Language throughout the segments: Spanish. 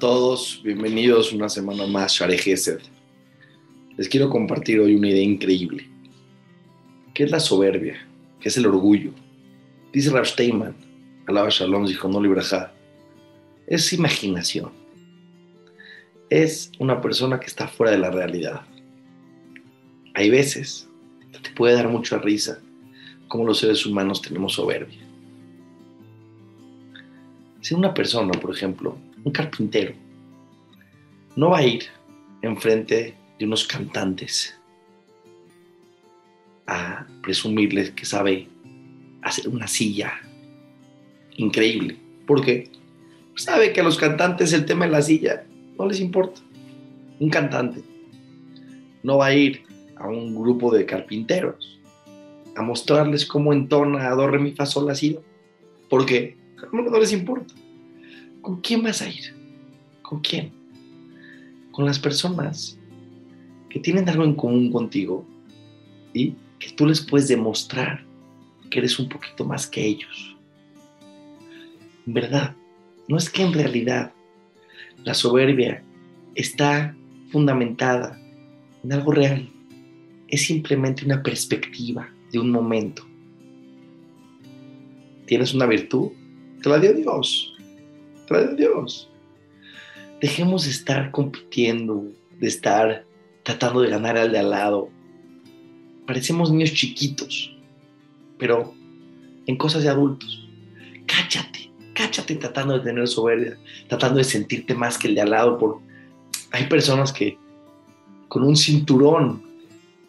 todos, bienvenidos una semana más, Share Gesed. Les quiero compartir hoy una idea increíble. ¿Qué es la soberbia? ¿Qué es el orgullo? Dice Rav Steinman, alaba Shalom, dijo no libraja. Es imaginación. Es una persona que está fuera de la realidad. Hay veces que te puede dar mucha risa cómo los seres humanos tenemos soberbia. Si una persona, por ejemplo, un carpintero, no va a ir enfrente de unos cantantes a presumirles que sabe hacer una silla increíble. porque Sabe que a los cantantes el tema de la silla no les importa. Un cantante no va a ir a un grupo de carpinteros a mostrarles cómo entona a do, re, mi, fa, sol, la, si, porque no les importa. ¿Con quién vas a ir? ¿Con quién? Con las personas que tienen algo en común contigo y que tú les puedes demostrar que eres un poquito más que ellos. Verdad, no es que en realidad la soberbia está fundamentada en algo real. Es simplemente una perspectiva de un momento. ¿Tienes una virtud? Te la dio Dios. Dio Dios. Dejemos de estar compitiendo, de estar tratando de ganar al de al lado. Parecemos niños chiquitos, pero en cosas de adultos. Cáchate, cáchate tratando de tener soberbia, tratando de sentirte más que el de al lado. Por... Hay personas que con un cinturón,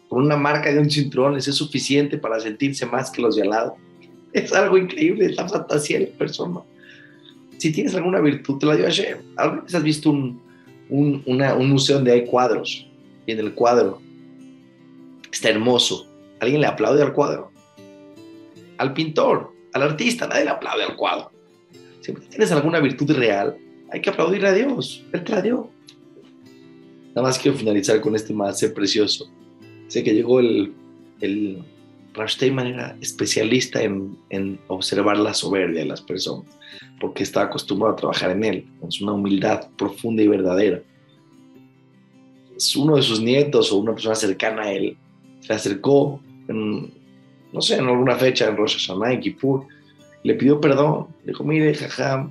con una marca de un cinturón, es suficiente para sentirse más que los de al lado. Es algo increíble, es la fantasía de la persona. Si tienes alguna virtud, te la dio Hashem. ¿Alguna vez has visto un, un, un museo donde hay cuadros? Y en el cuadro está hermoso. ¿Alguien le aplaude al cuadro? Al pintor, al artista, nadie le aplaude al cuadro. Si tienes alguna virtud real, hay que aplaudirle a Dios. Él te la dio. Nada más quiero finalizar con este más precioso. Sé que llegó el, el Steinman era especialista en, en, observar la soberbia de las personas, porque estaba acostumbrado a trabajar en él, con una humildad profunda y verdadera. Uno de sus nietos o una persona cercana a él se acercó, en, no sé, en alguna fecha, en Rosh Hashanah, en Kippur, le pidió perdón. Le dijo, mire, jaja,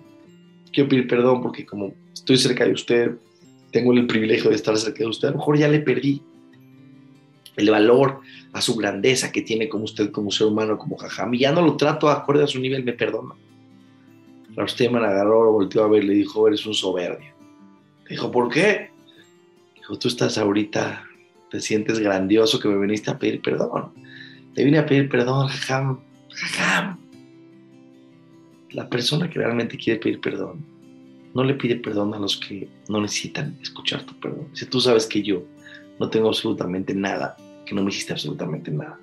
quiero pedir perdón porque como estoy cerca de usted, tengo el privilegio de estar cerca de usted, a lo mejor ya le perdí el valor a su grandeza que tiene como usted, como ser humano, como jajam, y ya no lo trato acorde a su nivel, me perdona. Me agarró, volteó a ver, le dijo, eres un soberbio. Dijo, ¿por qué? Dijo, tú estás ahorita, te sientes grandioso que me viniste a pedir perdón. Te vine a pedir perdón, jajam, jajam. La persona que realmente quiere pedir perdón, no le pide perdón a los que no necesitan escuchar tu perdón. Si tú sabes que yo no tengo absolutamente nada, que no me hiciste absolutamente nada.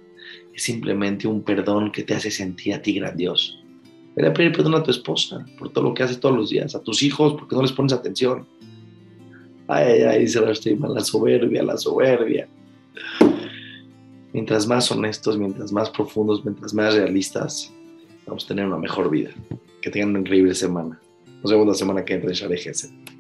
Es simplemente un perdón que te hace sentir a ti grandioso. Ven a pedir perdón a tu esposa por todo lo que haces todos los días, a tus hijos porque no les pones atención. Ay, ay, dice la la soberbia, la soberbia. Mientras más honestos, mientras más profundos, mientras más realistas, vamos a tener una mejor vida. Que tengan una increíble semana. Nos vemos la semana que entra en Share